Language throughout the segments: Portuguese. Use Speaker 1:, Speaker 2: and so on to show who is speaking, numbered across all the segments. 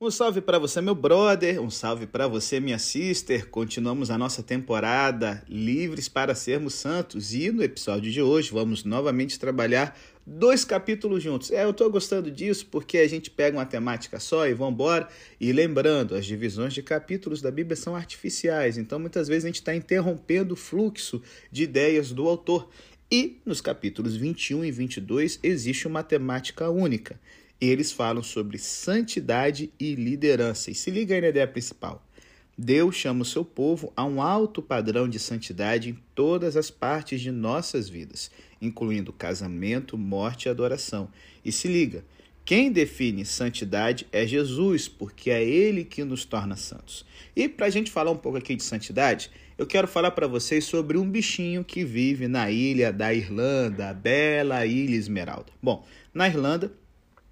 Speaker 1: Um salve para você, meu brother, um salve para você, minha sister. Continuamos a nossa temporada Livres para Sermos Santos e no episódio de hoje vamos novamente trabalhar dois capítulos juntos. É, eu estou gostando disso porque a gente pega uma temática só e vamos embora. E lembrando, as divisões de capítulos da Bíblia são artificiais, então muitas vezes a gente está interrompendo o fluxo de ideias do autor. E nos capítulos 21 e 22 existe uma temática única eles falam sobre santidade e liderança. E se liga aí na ideia principal. Deus chama o seu povo a um alto padrão de santidade em todas as partes de nossas vidas, incluindo casamento, morte e adoração. E se liga, quem define santidade é Jesus, porque é Ele que nos torna santos. E para a gente falar um pouco aqui de santidade, eu quero falar para vocês sobre um bichinho que vive na ilha da Irlanda, a bela Ilha Esmeralda. Bom, na Irlanda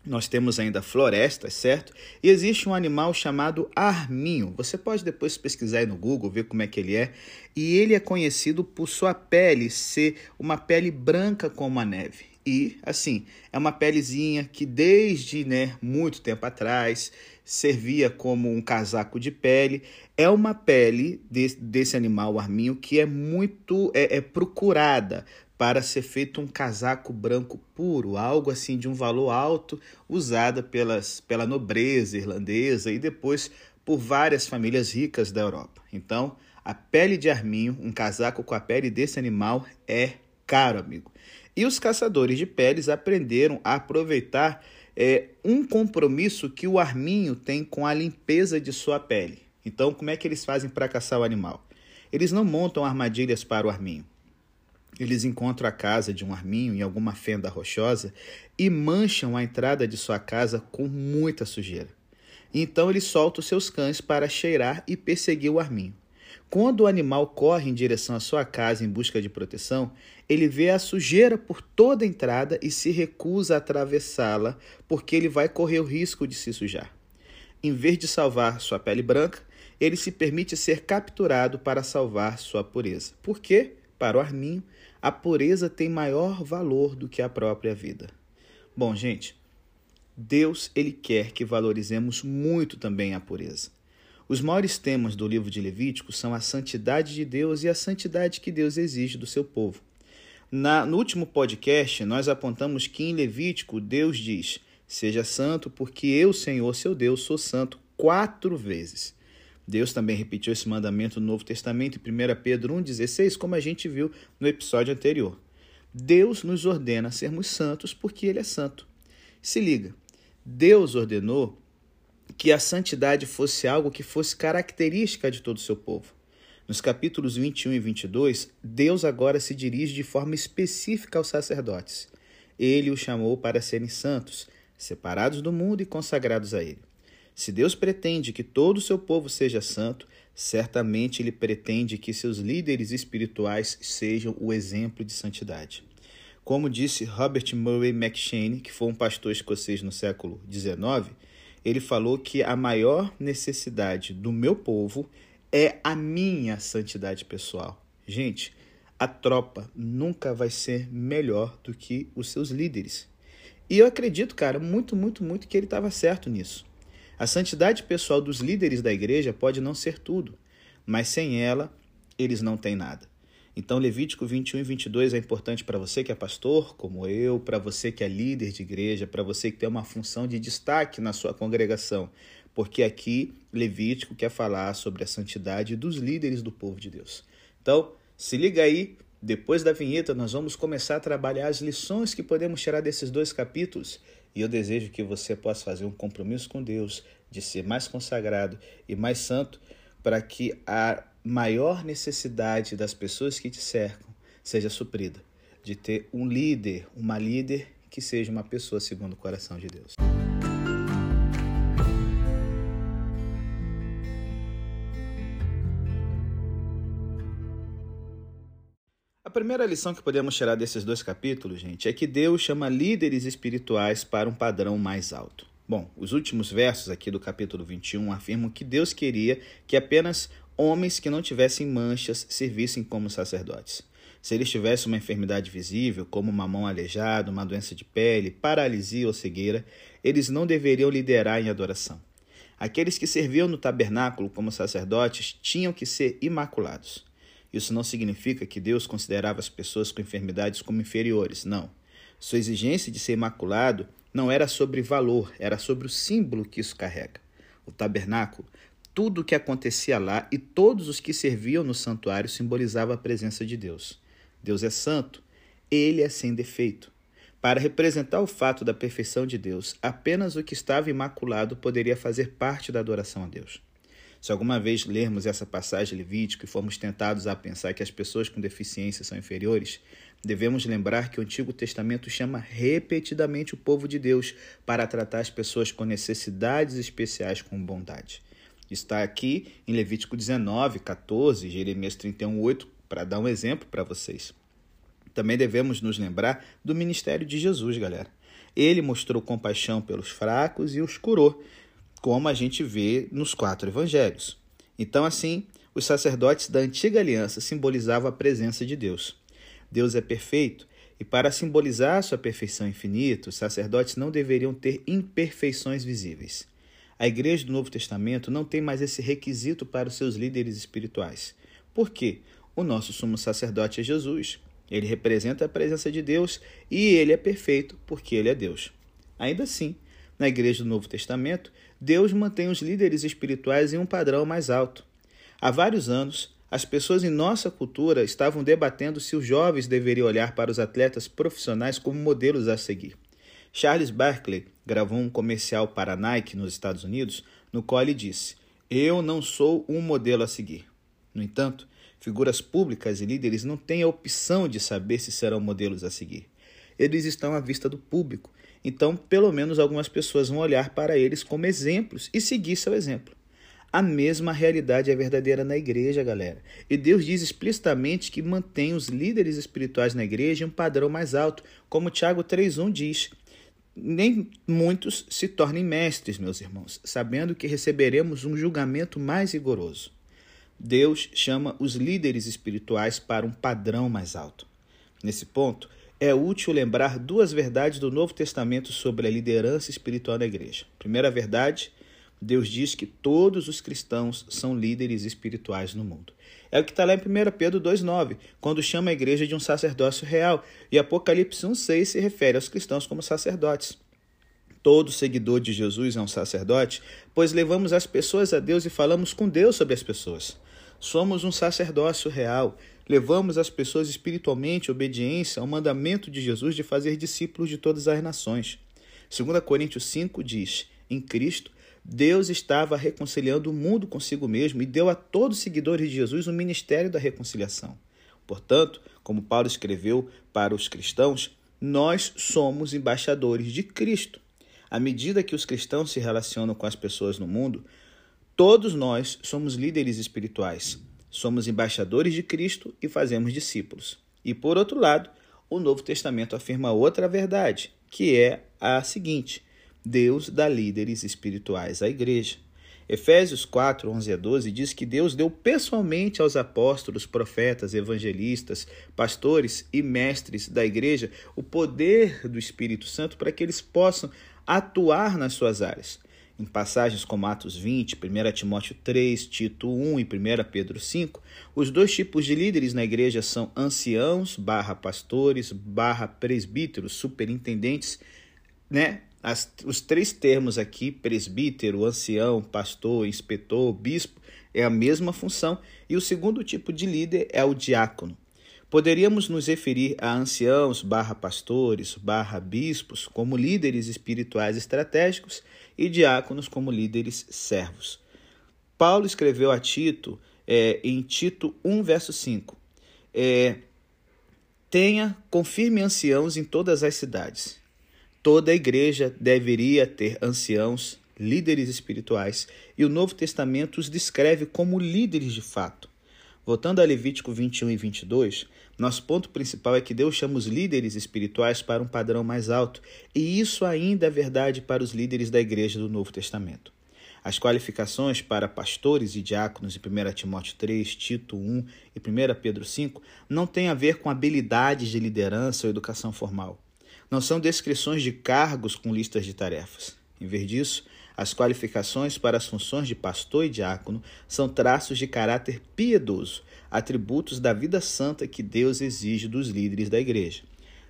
Speaker 1: nós temos ainda florestas, certo? E existe um animal chamado arminho. Você pode depois pesquisar aí no Google, ver como é que ele é. E ele é conhecido por sua pele ser uma pele branca como a neve. E, assim, é uma pelezinha que desde né, muito tempo atrás servia como um casaco de pele. É uma pele de, desse animal arminho que é muito é, é procurada para ser feito um casaco branco puro, algo assim de um valor alto, usada pelas, pela nobreza irlandesa e depois por várias famílias ricas da Europa. Então, a pele de arminho, um casaco com a pele desse animal, é caro, amigo. E os caçadores de peles aprenderam a aproveitar é, um compromisso que o arminho tem com a limpeza de sua pele. Então, como é que eles fazem para caçar o animal? Eles não montam armadilhas para o arminho eles encontram a casa de um arminho em alguma fenda rochosa e mancham a entrada de sua casa com muita sujeira. Então ele solta os seus cães para cheirar e perseguir o arminho. Quando o animal corre em direção à sua casa em busca de proteção, ele vê a sujeira por toda a entrada e se recusa a atravessá-la, porque ele vai correr o risco de se sujar. Em vez de salvar sua pele branca, ele se permite ser capturado para salvar sua pureza. Por quê? Para o arminho, a pureza tem maior valor do que a própria vida. Bom, gente, Deus ele quer que valorizemos muito também a pureza. Os maiores temas do livro de Levítico são a santidade de Deus e a santidade que Deus exige do seu povo. Na, no último podcast, nós apontamos que em Levítico Deus diz: Seja santo, porque eu, Senhor, seu Deus, sou santo quatro vezes. Deus também repetiu esse mandamento no Novo Testamento em 1 Pedro 1,16, como a gente viu no episódio anterior. Deus nos ordena sermos santos porque Ele é santo. Se liga, Deus ordenou que a santidade fosse algo que fosse característica de todo o seu povo. Nos capítulos 21 e 22, Deus agora se dirige de forma específica aos sacerdotes. Ele os chamou para serem santos, separados do mundo e consagrados a Ele. Se Deus pretende que todo o seu povo seja santo, certamente ele pretende que seus líderes espirituais sejam o exemplo de santidade. Como disse Robert Murray McShane, que foi um pastor escocês no século XIX, ele falou que a maior necessidade do meu povo é a minha santidade pessoal. Gente, a tropa nunca vai ser melhor do que os seus líderes. E eu acredito, cara, muito, muito, muito que ele estava certo nisso. A santidade pessoal dos líderes da igreja pode não ser tudo, mas sem ela, eles não têm nada. Então, Levítico 21 e 22 é importante para você que é pastor, como eu, para você que é líder de igreja, para você que tem uma função de destaque na sua congregação, porque aqui Levítico quer falar sobre a santidade dos líderes do povo de Deus. Então, se liga aí, depois da vinheta, nós vamos começar a trabalhar as lições que podemos tirar desses dois capítulos e eu desejo que você possa fazer um compromisso com Deus de ser mais consagrado e mais santo para que a maior necessidade das pessoas que te cercam seja suprida. De ter um líder, uma líder que seja uma pessoa segundo o coração de Deus. Primeira lição que podemos tirar desses dois capítulos, gente, é que Deus chama líderes espirituais para um padrão mais alto. Bom, os últimos versos aqui do capítulo 21 afirmam que Deus queria que apenas homens que não tivessem manchas servissem como sacerdotes. Se eles tivessem uma enfermidade visível, como uma mão aleijada, uma doença de pele, paralisia ou cegueira, eles não deveriam liderar em adoração. Aqueles que serviam no tabernáculo como sacerdotes tinham que ser imaculados. Isso não significa que Deus considerava as pessoas com enfermidades como inferiores, não. Sua exigência de ser imaculado não era sobre valor, era sobre o símbolo que isso carrega. O tabernáculo, tudo o que acontecia lá e todos os que serviam no santuário simbolizava a presença de Deus. Deus é santo, ele é sem defeito. Para representar o fato da perfeição de Deus, apenas o que estava imaculado poderia fazer parte da adoração a Deus. Se alguma vez lermos essa passagem levítica e formos tentados a pensar que as pessoas com deficiência são inferiores, devemos lembrar que o Antigo Testamento chama repetidamente o povo de Deus para tratar as pessoas com necessidades especiais com bondade. Está aqui em Levítico 19, 14, Jeremias 31, 8, para dar um exemplo para vocês. Também devemos nos lembrar do ministério de Jesus, galera. Ele mostrou compaixão pelos fracos e os curou, como a gente vê nos quatro evangelhos. Então, assim, os sacerdotes da antiga aliança simbolizavam a presença de Deus. Deus é perfeito e, para simbolizar sua perfeição infinita, os sacerdotes não deveriam ter imperfeições visíveis. A igreja do Novo Testamento não tem mais esse requisito para os seus líderes espirituais. Por quê? O nosso sumo sacerdote é Jesus. Ele representa a presença de Deus e ele é perfeito porque ele é Deus. Ainda assim, na Igreja do Novo Testamento, Deus mantém os líderes espirituais em um padrão mais alto. Há vários anos, as pessoas em nossa cultura estavam debatendo se os jovens deveriam olhar para os atletas profissionais como modelos a seguir. Charles Barkley gravou um comercial para a Nike nos Estados Unidos, no qual ele disse: Eu não sou um modelo a seguir. No entanto, Figuras públicas e líderes não têm a opção de saber se serão modelos a seguir. Eles estão à vista do público, então pelo menos algumas pessoas vão olhar para eles como exemplos e seguir seu exemplo. A mesma realidade é verdadeira na igreja, galera. E Deus diz explicitamente que mantém os líderes espirituais na igreja em um padrão mais alto, como Tiago 3:1 diz. Nem muitos se tornem mestres, meus irmãos, sabendo que receberemos um julgamento mais rigoroso. Deus chama os líderes espirituais para um padrão mais alto. Nesse ponto, é útil lembrar duas verdades do Novo Testamento sobre a liderança espiritual da igreja. Primeira verdade, Deus diz que todos os cristãos são líderes espirituais no mundo. É o que está lá em 1 Pedro 2,9, quando chama a igreja de um sacerdócio real, e Apocalipse 1,6 se refere aos cristãos como sacerdotes. Todo seguidor de Jesus é um sacerdote, pois levamos as pessoas a Deus e falamos com Deus sobre as pessoas. Somos um sacerdócio real. Levamos as pessoas espiritualmente obediência ao mandamento de Jesus de fazer discípulos de todas as nações. 2 Coríntios 5 diz: Em Cristo, Deus estava reconciliando o mundo consigo mesmo e deu a todos os seguidores de Jesus o ministério da reconciliação. Portanto, como Paulo escreveu para os cristãos, nós somos embaixadores de Cristo. À medida que os cristãos se relacionam com as pessoas no mundo, Todos nós somos líderes espirituais, somos embaixadores de Cristo e fazemos discípulos. E por outro lado, o Novo Testamento afirma outra verdade, que é a seguinte: Deus dá líderes espirituais à igreja. Efésios 4, 11 a 12 diz que Deus deu pessoalmente aos apóstolos, profetas, evangelistas, pastores e mestres da igreja o poder do Espírito Santo para que eles possam atuar nas suas áreas. Em passagens como Atos 20, 1 Timóteo 3, Tito 1 e 1 Pedro 5, os dois tipos de líderes na igreja são anciãos, barra pastores, barra presbíteros, superintendentes, né? As, os três termos aqui, presbítero, ancião, pastor, inspetor, bispo, é a mesma função. E o segundo tipo de líder é o diácono. Poderíamos nos referir a anciãos, barra pastores, barra bispos, como líderes espirituais estratégicos e diáconos como líderes servos. Paulo escreveu a Tito é, em Tito 1, verso 5. É, Tenha, confirme anciãos em todas as cidades. Toda a igreja deveria ter anciãos, líderes espirituais, e o Novo Testamento os descreve como líderes de fato. Voltando a Levítico 21 e 22, nosso ponto principal é que Deus chama os líderes espirituais para um padrão mais alto, e isso ainda é verdade para os líderes da igreja do Novo Testamento. As qualificações para pastores e diáconos em 1 Timóteo 3, Tito 1 e 1 Pedro 5 não têm a ver com habilidades de liderança ou educação formal. Não são descrições de cargos com listas de tarefas. Em vez disso, As qualificações para as funções de pastor e diácono são traços de caráter piedoso, atributos da vida santa que Deus exige dos líderes da igreja.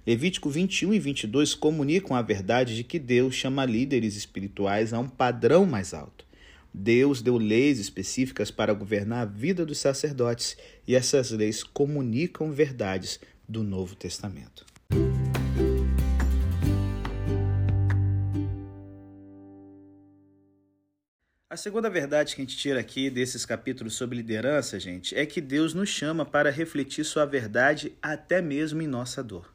Speaker 1: Levítico 21 e 22 comunicam a verdade de que Deus chama líderes espirituais a um padrão mais alto. Deus deu leis específicas para governar a vida dos sacerdotes e essas leis comunicam verdades do Novo Testamento. A segunda verdade que a gente tira aqui desses capítulos sobre liderança, gente, é que Deus nos chama para refletir sua verdade até mesmo em nossa dor.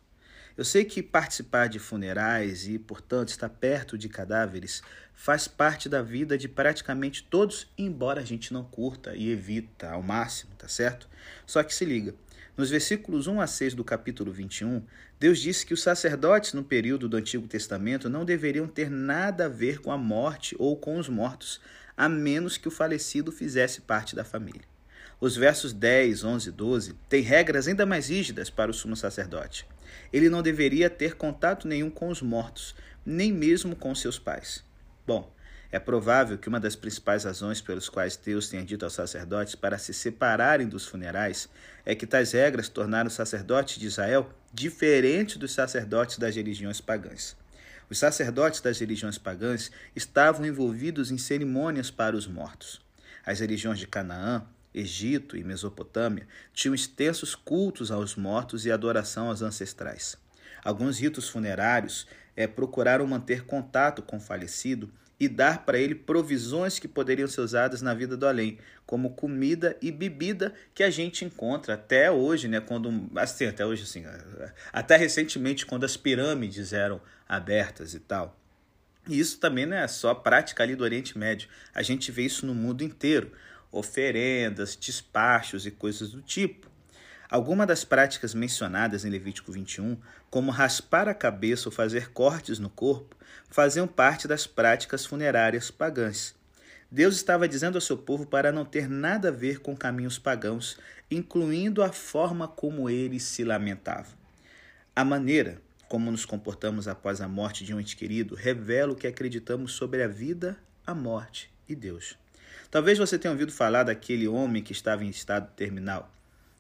Speaker 1: Eu sei que participar de funerais e, portanto, estar perto de cadáveres faz parte da vida de praticamente todos, embora a gente não curta e evita ao máximo, tá certo? Só que se liga. Nos versículos 1 a 6 do capítulo 21, Deus disse que os sacerdotes no período do Antigo Testamento não deveriam ter nada a ver com a morte ou com os mortos, a menos que o falecido fizesse parte da família. Os versos 10, 11 e 12 têm regras ainda mais rígidas para o sumo sacerdote ele não deveria ter contato nenhum com os mortos, nem mesmo com seus pais. Bom, é provável que uma das principais razões pelas quais Deus tenha dito aos sacerdotes para se separarem dos funerais é que tais regras tornaram os sacerdotes de Israel diferentes dos sacerdotes das religiões pagãs. Os sacerdotes das religiões pagãs estavam envolvidos em cerimônias para os mortos. As religiões de Canaã, Egito e Mesopotâmia tinham extensos cultos aos mortos e adoração aos ancestrais. Alguns ritos funerários é, procuraram manter contato com o falecido e dar para ele provisões que poderiam ser usadas na vida do além, como comida e bebida que a gente encontra até hoje, né, quando assim, até hoje assim, até recentemente quando as pirâmides eram abertas e tal. E isso também não é só prática ali do Oriente Médio. A gente vê isso no mundo inteiro oferendas, despachos e coisas do tipo. Algumas das práticas mencionadas em Levítico 21, como raspar a cabeça ou fazer cortes no corpo, faziam parte das práticas funerárias pagãs. Deus estava dizendo ao seu povo para não ter nada a ver com caminhos pagãos, incluindo a forma como eles se lamentavam. A maneira como nos comportamos após a morte de um ente querido revela o que acreditamos sobre a vida, a morte e Deus. Talvez você tenha ouvido falar daquele homem que estava em estado terminal.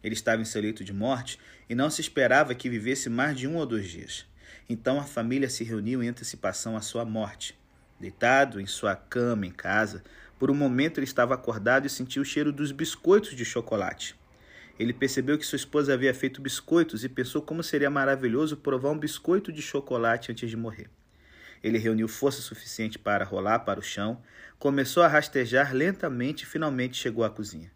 Speaker 1: Ele estava em seu leito de morte e não se esperava que vivesse mais de um ou dois dias. Então a família se reuniu em antecipação à sua morte. Deitado em sua cama em casa, por um momento ele estava acordado e sentiu o cheiro dos biscoitos de chocolate. Ele percebeu que sua esposa havia feito biscoitos e pensou como seria maravilhoso provar um biscoito de chocolate antes de morrer. Ele reuniu força suficiente para rolar para o chão, começou a rastejar lentamente e finalmente chegou à cozinha.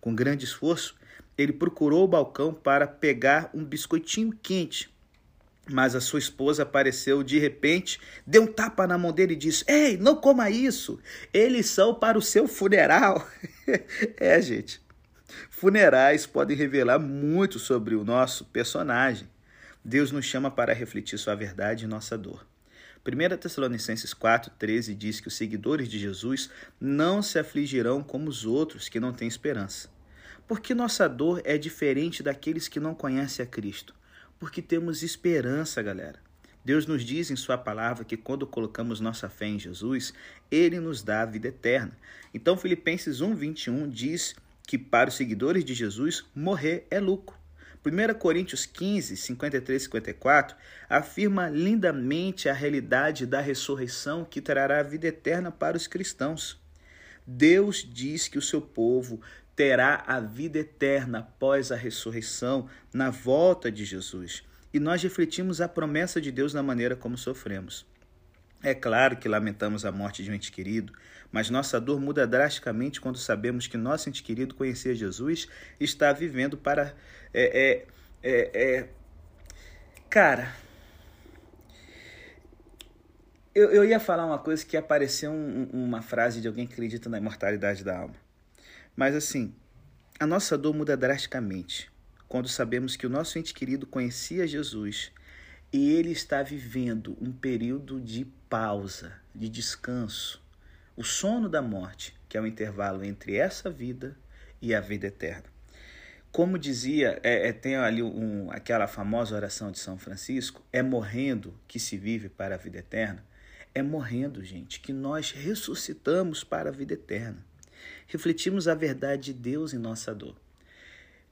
Speaker 1: Com grande esforço, ele procurou o balcão para pegar um biscoitinho quente. Mas a sua esposa apareceu de repente, deu um tapa na mão dele e disse: Ei, não coma isso! Eles são para o seu funeral. é, gente. Funerais podem revelar muito sobre o nosso personagem. Deus nos chama para refletir sua verdade e nossa dor. 1 Tessalonicenses 4, 13 diz que os seguidores de Jesus não se afligirão como os outros que não têm esperança. Porque nossa dor é diferente daqueles que não conhecem a Cristo. Porque temos esperança, galera. Deus nos diz em Sua palavra que quando colocamos nossa fé em Jesus, Ele nos dá a vida eterna. Então, Filipenses 1, 21 diz que para os seguidores de Jesus, morrer é lucro. 1 Coríntios 15, 53 e 54 afirma lindamente a realidade da ressurreição que trará a vida eterna para os cristãos. Deus diz que o seu povo terá a vida eterna após a ressurreição, na volta de Jesus. E nós refletimos a promessa de Deus na maneira como sofremos. É claro que lamentamos a morte de um ente querido, mas nossa dor muda drasticamente quando sabemos que nosso ente querido conhecia Jesus está vivendo para. É, é, é, é... Cara, eu, eu ia falar uma coisa que apareceu um, uma frase de alguém que acredita na imortalidade da alma. Mas assim, a nossa dor muda drasticamente quando sabemos que o nosso ente querido conhecia Jesus e ele está vivendo um período de pausa, de descanso, o sono da morte, que é o intervalo entre essa vida e a vida eterna. Como dizia, é, é, tem ali um, aquela famosa oração de São Francisco: é morrendo que se vive para a vida eterna. É morrendo, gente, que nós ressuscitamos para a vida eterna. Refletimos a verdade de Deus em nossa dor.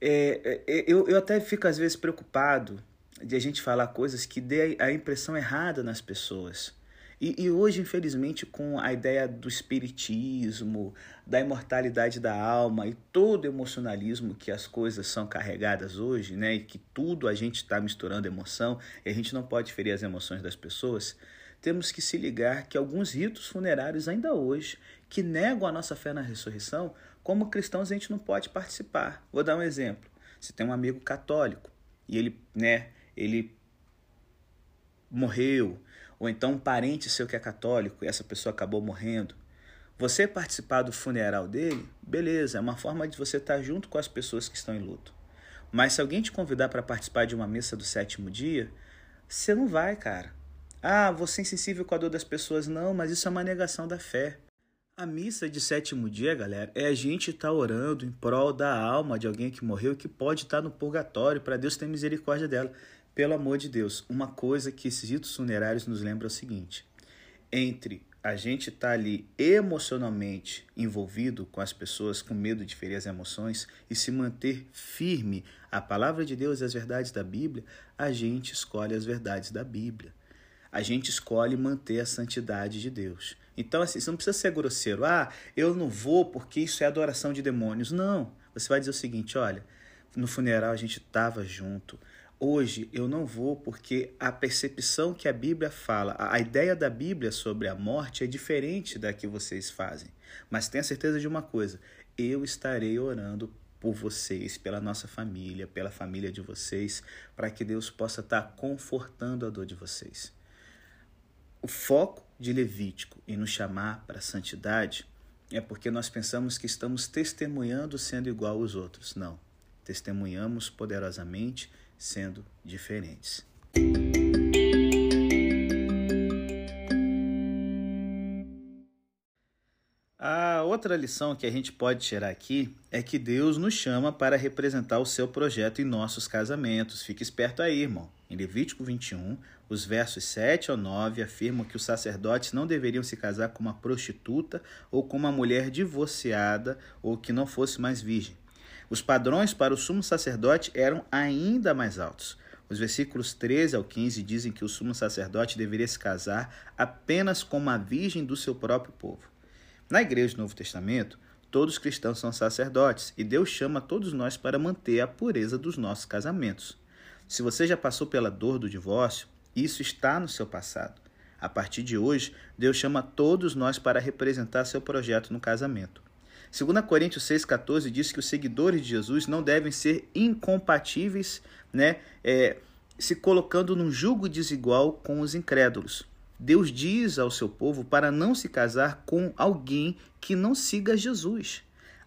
Speaker 1: É, é, eu, eu até fico às vezes preocupado de a gente falar coisas que dê a impressão errada nas pessoas. E, e, hoje, infelizmente, com a ideia do espiritismo, da imortalidade da alma e todo o emocionalismo que as coisas são carregadas hoje, né, e que tudo a gente está misturando emoção, e a gente não pode ferir as emoções das pessoas, temos que se ligar que alguns ritos funerários, ainda hoje, que negam a nossa fé na ressurreição, como cristãos a gente não pode participar. Vou dar um exemplo. Você tem um amigo católico e ele, né, ele morreu, ou então um parente seu que é católico e essa pessoa acabou morrendo. Você participar do funeral dele, beleza, é uma forma de você estar junto com as pessoas que estão em luto. Mas se alguém te convidar para participar de uma missa do sétimo dia, você não vai, cara. Ah, você é insensível com a dor das pessoas. Não, mas isso é uma negação da fé. A missa de sétimo dia, galera, é a gente estar tá orando em prol da alma de alguém que morreu que pode estar tá no purgatório para Deus ter misericórdia dela. Pelo amor de Deus, uma coisa que esses ritos funerários nos lembram é o seguinte: entre a gente estar tá ali emocionalmente envolvido com as pessoas, com medo de ferir as emoções e se manter firme à palavra de Deus e às verdades da Bíblia, a gente escolhe as verdades da Bíblia. A gente escolhe manter a santidade de Deus. Então, assim, você não precisa ser grosseiro. Ah, eu não vou porque isso é adoração de demônios. Não. Você vai dizer o seguinte: olha, no funeral a gente estava junto. Hoje eu não vou porque a percepção que a Bíblia fala, a ideia da Bíblia sobre a morte é diferente da que vocês fazem. Mas tenha certeza de uma coisa: eu estarei orando por vocês, pela nossa família, pela família de vocês, para que Deus possa estar confortando a dor de vocês. O foco de Levítico e nos chamar para a santidade é porque nós pensamos que estamos testemunhando sendo igual aos outros. Não. Testemunhamos poderosamente sendo diferentes. A outra lição que a gente pode tirar aqui é que Deus nos chama para representar o seu projeto em nossos casamentos. Fique esperto aí, irmão. Em Levítico 21, os versos 7 ao 9 afirmam que os sacerdotes não deveriam se casar com uma prostituta ou com uma mulher divorciada ou que não fosse mais virgem. Os padrões para o sumo sacerdote eram ainda mais altos. Os versículos 13 ao 15 dizem que o sumo sacerdote deveria se casar apenas com uma virgem do seu próprio povo. Na igreja do Novo Testamento, todos os cristãos são sacerdotes e Deus chama todos nós para manter a pureza dos nossos casamentos. Se você já passou pela dor do divórcio, isso está no seu passado. A partir de hoje, Deus chama todos nós para representar seu projeto no casamento. 2 Coríntios 6,14 diz que os seguidores de Jesus não devem ser incompatíveis, né, é, se colocando num jugo desigual com os incrédulos. Deus diz ao seu povo para não se casar com alguém que não siga Jesus.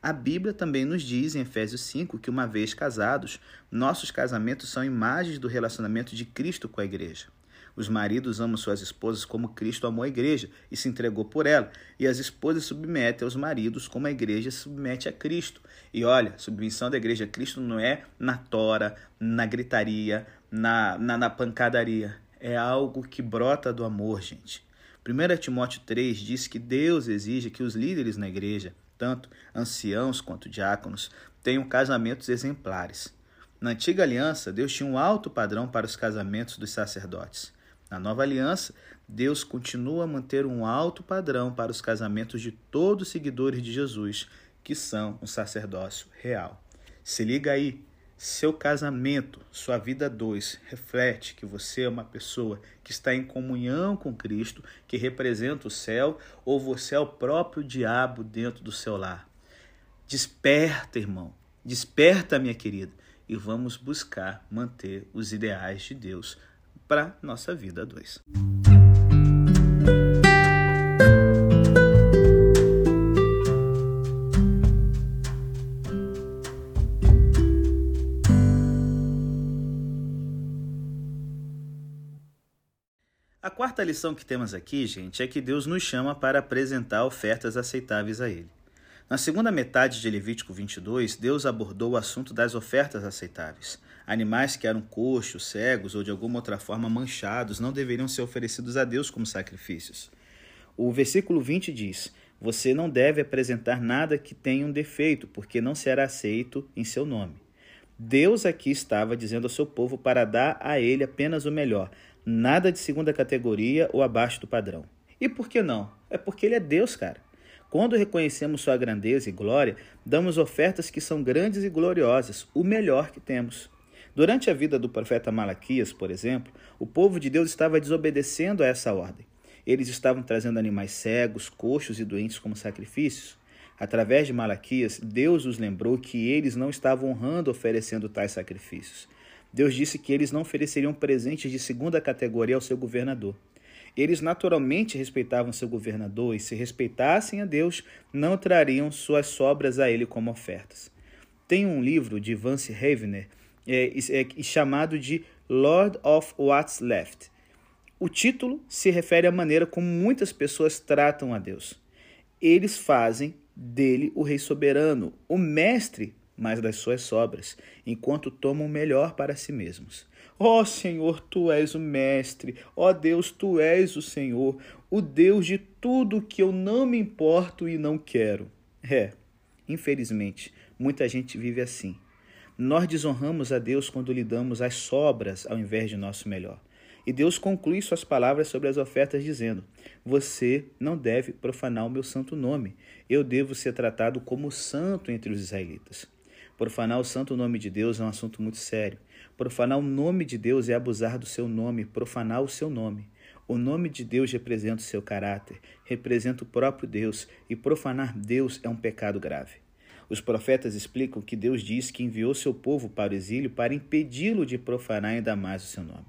Speaker 1: A Bíblia também nos diz em Efésios 5 que, uma vez casados, nossos casamentos são imagens do relacionamento de Cristo com a igreja. Os maridos amam suas esposas como Cristo amou a igreja e se entregou por ela, e as esposas submetem aos maridos como a igreja submete a Cristo. E olha, submissão da igreja a Cristo não é na tora, na gritaria, na, na, na pancadaria. É algo que brota do amor, gente. 1 Timóteo 3 diz que Deus exige que os líderes na igreja tanto anciãos quanto diáconos, tenham casamentos exemplares. Na antiga aliança, Deus tinha um alto padrão para os casamentos dos sacerdotes. Na nova aliança, Deus continua a manter um alto padrão para os casamentos de todos os seguidores de Jesus, que são um sacerdócio real. Se liga aí, seu casamento, sua vida 2, reflete que você é uma pessoa que está em comunhão com Cristo, que representa o céu, ou você é o próprio diabo dentro do seu lar. Desperta, irmão. Desperta, minha querida. E vamos buscar manter os ideais de Deus para nossa vida 2. Quarta lição que temos aqui, gente, é que Deus nos chama para apresentar ofertas aceitáveis a Ele. Na segunda metade de Levítico 22, Deus abordou o assunto das ofertas aceitáveis. Animais que eram coxos, cegos ou de alguma outra forma manchados não deveriam ser oferecidos a Deus como sacrifícios. O versículo 20 diz: Você não deve apresentar nada que tenha um defeito, porque não será aceito em seu nome. Deus aqui estava dizendo ao seu povo para dar a ele apenas o melhor, nada de segunda categoria ou abaixo do padrão. E por que não? É porque ele é Deus, cara. Quando reconhecemos sua grandeza e glória, damos ofertas que são grandes e gloriosas, o melhor que temos. Durante a vida do profeta Malaquias, por exemplo, o povo de Deus estava desobedecendo a essa ordem. Eles estavam trazendo animais cegos, coxos e doentes como sacrifícios. Através de Malaquias, Deus os lembrou que eles não estavam honrando oferecendo tais sacrifícios. Deus disse que eles não ofereceriam presentes de segunda categoria ao seu governador. Eles naturalmente respeitavam seu governador e, se respeitassem a Deus, não trariam suas sobras a ele como ofertas. Tem um livro de Vance Havner é, é, chamado de Lord of What's Left. O título se refere à maneira como muitas pessoas tratam a Deus. Eles fazem dele o rei soberano, o mestre mas das suas sobras, enquanto tomam o melhor para si mesmos. Ó oh, Senhor, tu és o mestre, ó oh, Deus, tu és o Senhor, o Deus de tudo que eu não me importo e não quero. É, infelizmente, muita gente vive assim. Nós desonramos a Deus quando lhe damos as sobras ao invés de nosso melhor. E Deus conclui suas palavras sobre as ofertas, dizendo: Você não deve profanar o meu santo nome. Eu devo ser tratado como santo entre os israelitas. Profanar o santo nome de Deus é um assunto muito sério. Profanar o nome de Deus é abusar do seu nome, profanar o seu nome. O nome de Deus representa o seu caráter, representa o próprio Deus, e profanar Deus é um pecado grave. Os profetas explicam que Deus diz que enviou seu povo para o exílio para impedi-lo de profanar ainda mais o seu nome.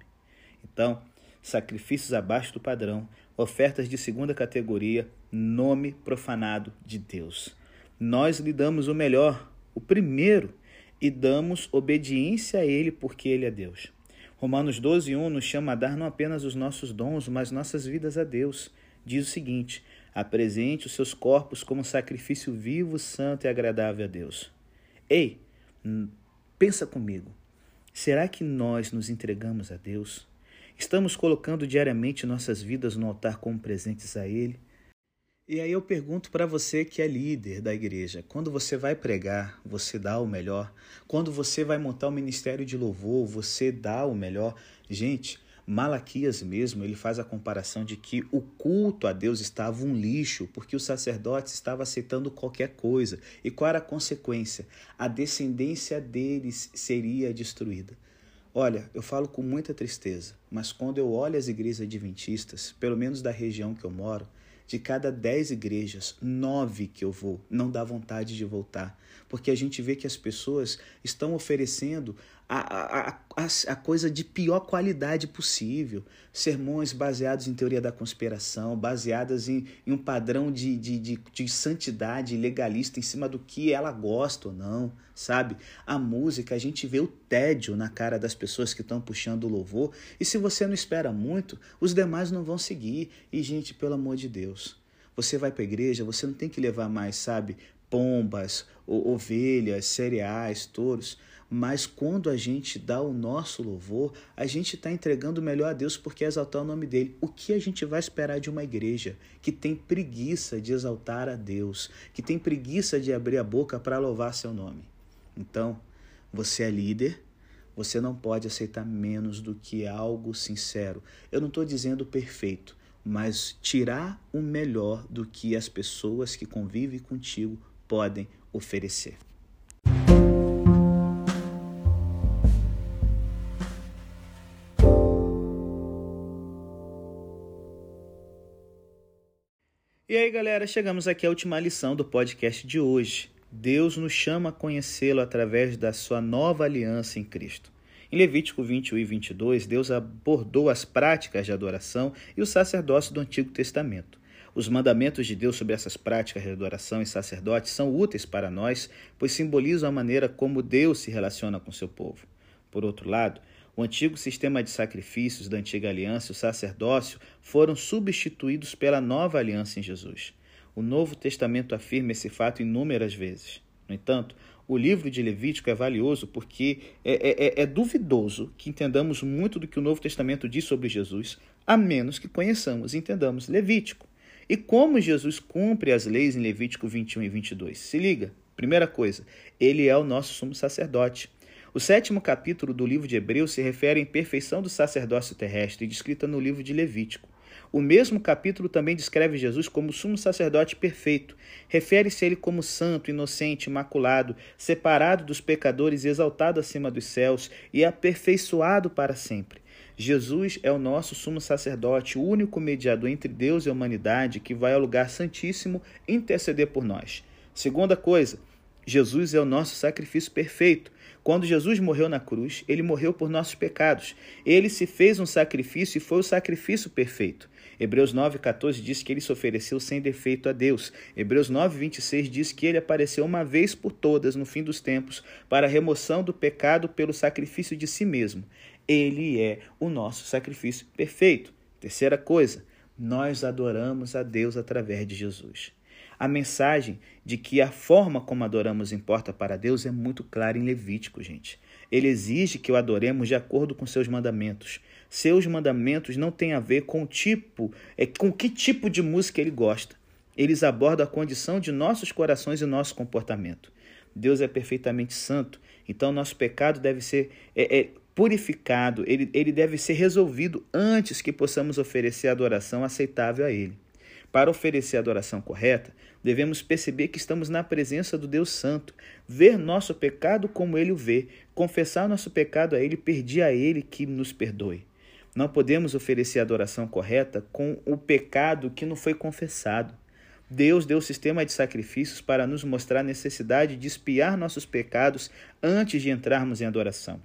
Speaker 1: Então, sacrifícios abaixo do padrão, ofertas de segunda categoria, nome profanado de Deus. Nós lhe damos o melhor, o primeiro e damos obediência a Ele porque Ele é Deus. Romanos 12, 1 nos chama a dar não apenas os nossos dons, mas nossas vidas a Deus. Diz o seguinte: apresente os seus corpos como sacrifício vivo, santo e agradável a Deus. Ei, pensa comigo. Será que nós nos entregamos a Deus? Estamos colocando diariamente nossas vidas no altar como presentes a Ele? E aí eu pergunto para você que é líder da igreja, quando você vai pregar, você dá o melhor? Quando você vai montar o um ministério de louvor, você dá o melhor? Gente, Malaquias mesmo, ele faz a comparação de que o culto a Deus estava um lixo, porque os sacerdotes estavam aceitando qualquer coisa. E qual era a consequência? A descendência deles seria destruída. Olha, eu falo com muita tristeza, mas quando eu olho as igrejas adventistas, pelo menos da região que eu moro, de cada dez igrejas, nove que eu vou, não dá vontade de voltar. Porque a gente vê que as pessoas estão oferecendo a, a, a, coisa de pior qualidade possível. Sermões baseados em teoria da conspiração, baseadas em, em um padrão de, de, de, de santidade legalista em cima do que ela gosta ou não, sabe? A música, a gente vê o tédio na cara das pessoas que estão puxando o louvor. E se você não espera muito, os demais não vão seguir. E, gente, pelo amor de Deus. Você vai para a igreja, você não tem que levar mais, sabe, pombas, ovelhas, cereais, touros. Mas quando a gente dá o nosso louvor, a gente está entregando o melhor a Deus porque é exaltar o nome dele. O que a gente vai esperar de uma igreja que tem preguiça de exaltar a Deus, que tem preguiça de abrir a boca para louvar seu nome? Então, você é líder, você não pode aceitar menos do que algo sincero. Eu não estou dizendo perfeito, mas tirar o melhor do que as pessoas que convivem contigo podem oferecer. E aí, galera, chegamos aqui à última lição do podcast de hoje. Deus nos chama a conhecê-lo através da sua nova aliança em Cristo. Em Levítico 21 e 22, Deus abordou as práticas de adoração e o sacerdócio do Antigo Testamento. Os mandamentos de Deus sobre essas práticas de adoração e sacerdote são úteis para nós, pois simbolizam a maneira como Deus se relaciona com seu povo. Por outro lado, o antigo sistema de sacrifícios da antiga aliança e o sacerdócio foram substituídos pela nova aliança em Jesus. O Novo Testamento afirma esse fato inúmeras vezes. No entanto, o livro de Levítico é valioso porque é, é, é, é, duvidoso que entendamos muito do que o Novo Testamento diz sobre Jesus, a menos que conheçamos e entendamos Levítico. E como Jesus cumpre as leis em Levítico 21 e 22? Se liga. Primeira coisa, ele é o nosso sumo sacerdote. O sétimo capítulo do livro de Hebreus se refere à imperfeição do sacerdócio terrestre, descrita no livro de Levítico. O mesmo capítulo também descreve Jesus como sumo sacerdote perfeito. Refere-se a ele como santo, inocente, imaculado, separado dos pecadores e exaltado acima dos céus e aperfeiçoado para sempre. Jesus é o nosso sumo sacerdote, o único mediador entre Deus e a humanidade que vai ao lugar santíssimo interceder por nós. Segunda coisa, Jesus é o nosso sacrifício perfeito. Quando Jesus morreu na cruz, ele morreu por nossos pecados. Ele se fez um sacrifício e foi o sacrifício perfeito. Hebreus 9,14 diz que ele se ofereceu sem defeito a Deus. Hebreus 9,26 diz que ele apareceu uma vez por todas no fim dos tempos para a remoção do pecado pelo sacrifício de si mesmo. Ele é o nosso sacrifício perfeito. Terceira coisa, nós adoramos a Deus através de Jesus. A mensagem de que a forma como adoramos importa para Deus é muito clara em Levítico, gente. Ele exige que o adoremos de acordo com seus mandamentos. Seus mandamentos não têm a ver com o tipo, é com que tipo de música ele gosta. Eles abordam a condição de nossos corações e nosso comportamento. Deus é perfeitamente santo, então nosso pecado deve ser é, é, purificado, ele, ele deve ser resolvido antes que possamos oferecer adoração aceitável a Ele. Para oferecer a adoração correta, devemos perceber que estamos na presença do Deus Santo, ver nosso pecado como Ele o vê, confessar nosso pecado a Ele, pedir a Ele que nos perdoe. Não podemos oferecer a adoração correta com o pecado que não foi confessado. Deus deu o sistema de sacrifícios para nos mostrar a necessidade de espiar nossos pecados antes de entrarmos em adoração.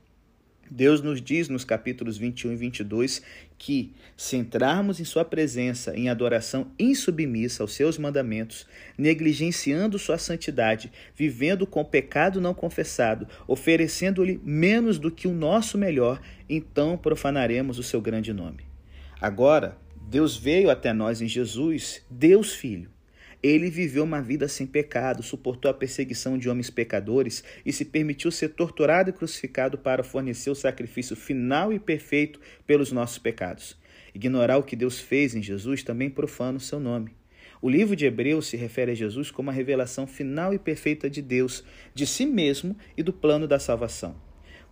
Speaker 1: Deus nos diz nos capítulos 21 e 22 que, se entrarmos em Sua presença em adoração insubmissa aos Seus mandamentos, negligenciando Sua santidade, vivendo com pecado não confessado, oferecendo-lhe menos do que o nosso melhor, então profanaremos o Seu grande nome. Agora, Deus veio até nós em Jesus, Deus Filho ele viveu uma vida sem pecado, suportou a perseguição de homens pecadores e se permitiu ser torturado e crucificado para fornecer o sacrifício final e perfeito pelos nossos pecados. Ignorar o que Deus fez em Jesus também profana o seu nome. O livro de Hebreus se refere a Jesus como a revelação final e perfeita de Deus, de si mesmo e do plano da salvação.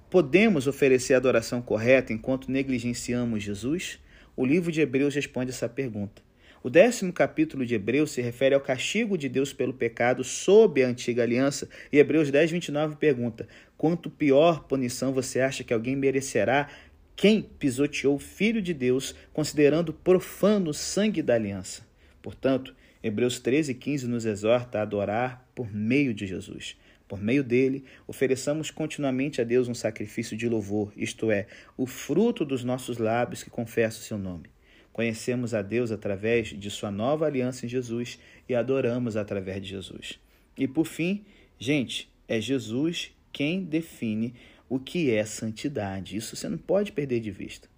Speaker 1: Podemos oferecer a adoração correta enquanto negligenciamos Jesus? O livro de Hebreus responde essa pergunta. O décimo capítulo de Hebreus se refere ao castigo de Deus pelo pecado sob a antiga aliança, e Hebreus 10, 29 pergunta: Quanto pior punição você acha que alguém merecerá quem pisoteou o Filho de Deus, considerando profano o sangue da aliança? Portanto, Hebreus 13, 15 nos exorta a adorar por meio de Jesus. Por meio dele, ofereçamos continuamente a Deus um sacrifício de louvor, isto é, o fruto dos nossos lábios que confessa o seu nome. Conhecemos a Deus através de Sua nova aliança em Jesus e adoramos através de Jesus. E por fim, gente, é Jesus quem define o que é santidade. Isso você não pode perder de vista.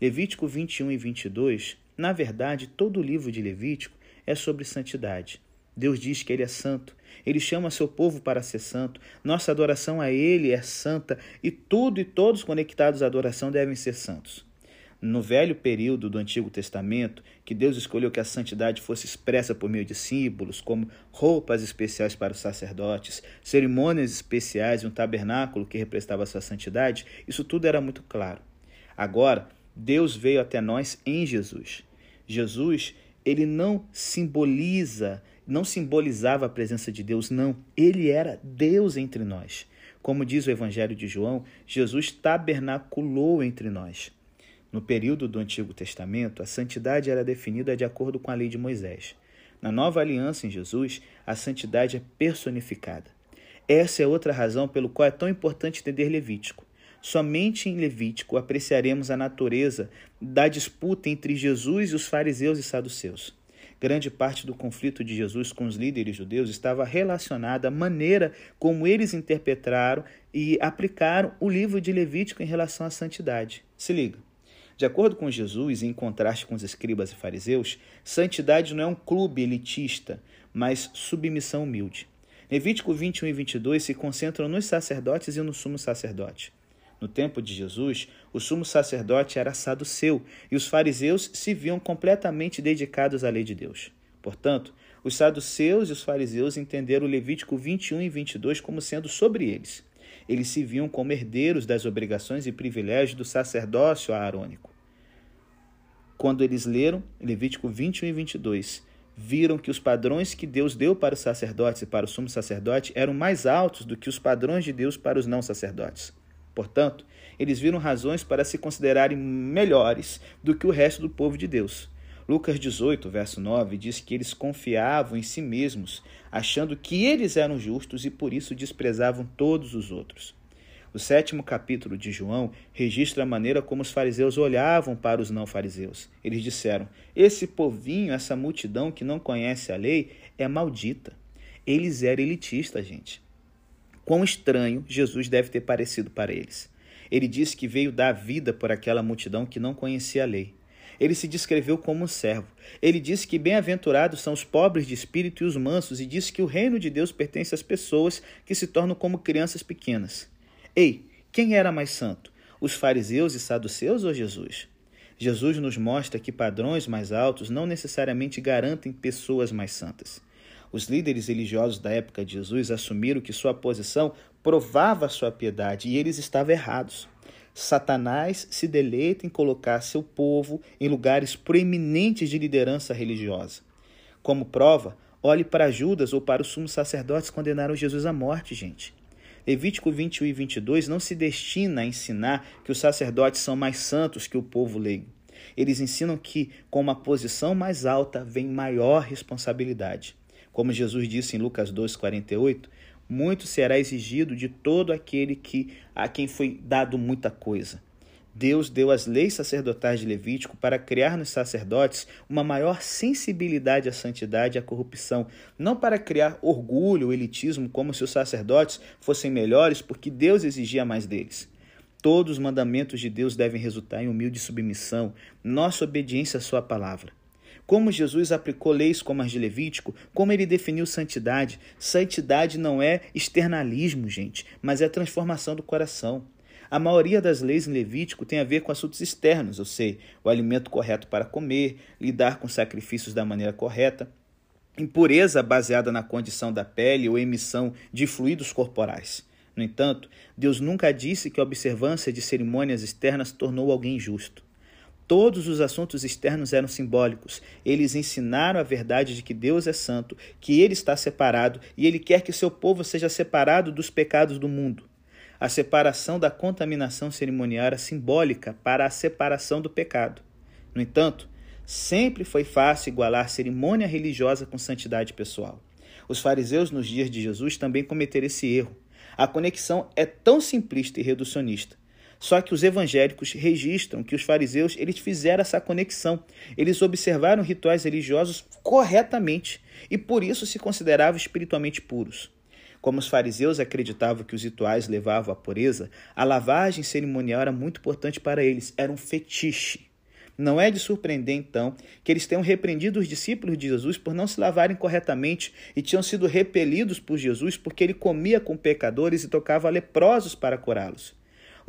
Speaker 1: Levítico 21 e 22, na verdade, todo o livro de Levítico é sobre santidade. Deus diz que Ele é santo, Ele chama seu povo para ser santo, nossa adoração a Ele é santa e tudo e todos conectados à adoração devem ser santos. No velho período do Antigo Testamento, que Deus escolheu que a santidade fosse expressa por meio de símbolos, como roupas especiais para os sacerdotes, cerimônias especiais e um tabernáculo que representava a sua santidade, isso tudo era muito claro. Agora, Deus veio até nós em Jesus. Jesus, ele não simboliza, não simbolizava a presença de Deus, não. Ele era Deus entre nós. Como diz o Evangelho de João, Jesus tabernaculou entre nós. No período do Antigo Testamento, a santidade era definida de acordo com a lei de Moisés. Na nova aliança em Jesus, a santidade é personificada. Essa é outra razão pelo qual é tão importante entender Levítico. Somente em Levítico apreciaremos a natureza da disputa entre Jesus e os fariseus e saduceus. Grande parte do conflito de Jesus com os líderes judeus estava relacionada à maneira como eles interpretaram e aplicaram o livro de Levítico em relação à santidade. Se liga. De acordo com Jesus, em contraste com os escribas e fariseus, santidade não é um clube elitista, mas submissão humilde. Levítico 21 e 22 se concentram nos sacerdotes e no sumo sacerdote. No tempo de Jesus, o sumo sacerdote era saduceu e os fariseus se viam completamente dedicados à lei de Deus. Portanto, os saduceus e os fariseus entenderam Levítico 21 e 22 como sendo sobre eles. Eles se viam como herdeiros das obrigações e privilégios do sacerdócio aarônico. Quando eles leram Levítico 21 e 22, viram que os padrões que Deus deu para os sacerdotes e para o sumo sacerdote eram mais altos do que os padrões de Deus para os não sacerdotes. Portanto, eles viram razões para se considerarem melhores do que o resto do povo de Deus. Lucas 18, verso 9, diz que eles confiavam em si mesmos, achando que eles eram justos e por isso desprezavam todos os outros. O sétimo capítulo de João registra a maneira como os fariseus olhavam para os não fariseus. Eles disseram: Esse povinho, essa multidão que não conhece a lei, é maldita. Eles eram elitistas, gente. Quão estranho Jesus deve ter parecido para eles. Ele disse que veio dar vida por aquela multidão que não conhecia a lei. Ele se descreveu como um servo. Ele disse que bem-aventurados são os pobres de espírito e os mansos, e disse que o reino de Deus pertence às pessoas que se tornam como crianças pequenas. Ei, quem era mais santo? Os fariseus e saduceus ou Jesus? Jesus nos mostra que padrões mais altos não necessariamente garantem pessoas mais santas. Os líderes religiosos da época de Jesus assumiram que sua posição provava sua piedade e eles estavam errados. Satanás se deleita em colocar seu povo em lugares proeminentes de liderança religiosa. Como prova, olhe para Judas ou para os sumos sacerdotes condenaram Jesus à morte, gente. Levítico 21 e 22 não se destina a ensinar que os sacerdotes são mais santos que o povo leigo. Eles ensinam que, com uma posição mais alta, vem maior responsabilidade. Como Jesus disse em Lucas 2,48, muito será exigido de todo aquele que a quem foi dado muita coisa. Deus deu as leis sacerdotais de Levítico para criar nos sacerdotes uma maior sensibilidade à santidade e à corrupção, não para criar orgulho ou elitismo como se os sacerdotes fossem melhores porque Deus exigia mais deles. Todos os mandamentos de Deus devem resultar em humilde submissão, nossa obediência à sua palavra. Como Jesus aplicou leis como as de Levítico, como ele definiu santidade. Santidade não é externalismo, gente, mas é transformação do coração. A maioria das leis em Levítico tem a ver com assuntos externos, eu sei, o alimento correto para comer, lidar com sacrifícios da maneira correta, impureza baseada na condição da pele ou emissão de fluidos corporais. No entanto, Deus nunca disse que a observância de cerimônias externas tornou alguém justo. Todos os assuntos externos eram simbólicos. Eles ensinaram a verdade de que Deus é santo, que ele está separado e ele quer que seu povo seja separado dos pecados do mundo. A separação da contaminação cerimonial era simbólica para a separação do pecado. No entanto, sempre foi fácil igualar cerimônia religiosa com santidade pessoal. Os fariseus nos dias de Jesus também cometeram esse erro. A conexão é tão simplista e reducionista só que os evangélicos registram que os fariseus eles fizeram essa conexão. Eles observaram rituais religiosos corretamente e por isso se consideravam espiritualmente puros. Como os fariseus acreditavam que os rituais levavam à pureza, a lavagem cerimonial era muito importante para eles, era um fetiche. Não é de surpreender, então, que eles tenham repreendido os discípulos de Jesus por não se lavarem corretamente e tinham sido repelidos por Jesus porque ele comia com pecadores e tocava leprosos para curá-los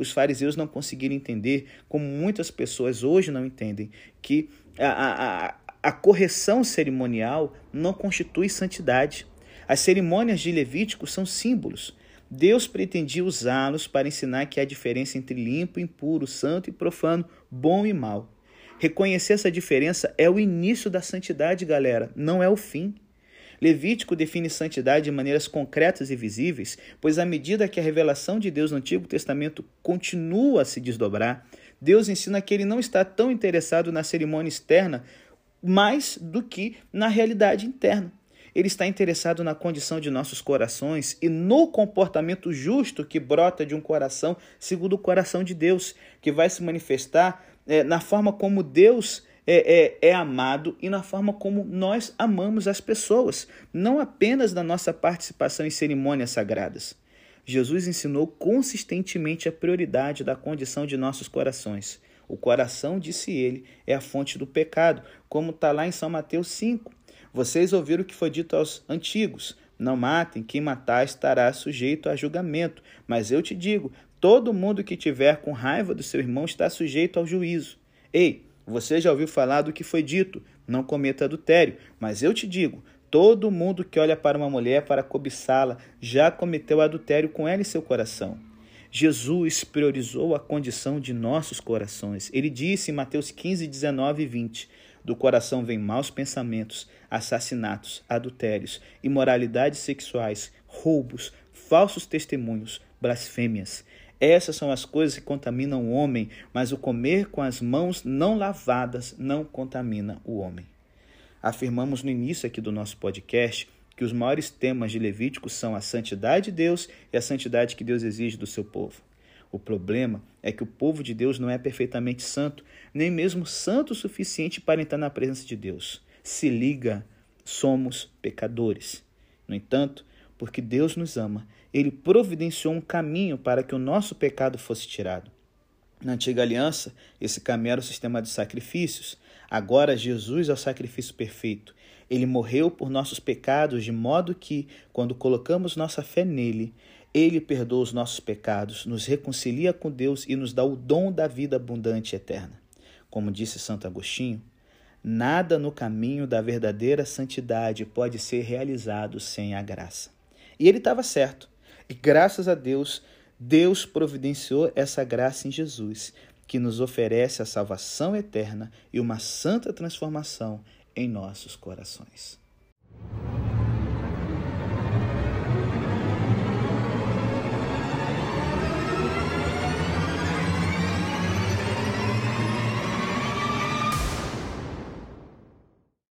Speaker 1: os fariseus não conseguiram entender, como muitas pessoas hoje não entendem, que a, a, a correção cerimonial não constitui santidade. As cerimônias de Levítico são símbolos. Deus pretendia usá-los para ensinar que há diferença entre limpo e impuro, santo e profano, bom e mal. Reconhecer essa diferença é o início da santidade, galera, não é o fim. Levítico define santidade de maneiras concretas e visíveis, pois à medida que a revelação de Deus no Antigo Testamento continua a se desdobrar, Deus ensina que ele não está tão interessado na cerimônia externa mais do que na realidade interna. Ele está interessado na condição de nossos corações e no comportamento justo que brota de um coração segundo o coração de Deus, que vai se manifestar é, na forma como Deus é, é, é amado e na forma como nós amamos as pessoas, não apenas na nossa participação em cerimônias sagradas. Jesus ensinou consistentemente a prioridade da condição de nossos corações. O coração, disse ele, é a fonte do pecado, como está lá em São Mateus 5. Vocês ouviram o que foi dito aos antigos: Não matem, quem matar estará sujeito a julgamento. Mas eu te digo: todo mundo que tiver com raiva do seu irmão está sujeito ao juízo. Ei, você já ouviu falar do que foi dito: não cometa adultério. Mas eu te digo: todo mundo que olha para uma mulher para cobiçá-la já cometeu adultério com ela em seu coração. Jesus priorizou a condição de nossos corações. Ele disse em Mateus 15, 19 e 20: Do coração vêm maus pensamentos, assassinatos, adultérios, imoralidades sexuais, roubos, falsos testemunhos, blasfêmias. Essas são as coisas que contaminam o homem, mas o comer com as mãos não lavadas não contamina o homem. Afirmamos no início aqui do nosso podcast que os maiores temas de Levítico são a santidade de Deus e a santidade que Deus exige do seu povo. O problema é que o povo de Deus não é perfeitamente santo, nem mesmo santo o suficiente para entrar na presença de Deus. Se liga, somos pecadores. No entanto, porque Deus nos ama, ele providenciou um caminho para que o nosso pecado fosse tirado. Na antiga aliança, esse caminho era o sistema de sacrifícios. Agora, Jesus é o sacrifício perfeito. Ele morreu por nossos pecados, de modo que, quando colocamos nossa fé nele, ele perdoa os nossos pecados, nos reconcilia com Deus e nos dá o dom da vida abundante e eterna. Como disse Santo Agostinho, nada no caminho da verdadeira santidade pode ser realizado sem a graça. E ele estava certo. E graças a Deus, Deus providenciou essa graça em Jesus, que nos oferece a salvação eterna e uma santa transformação em nossos corações.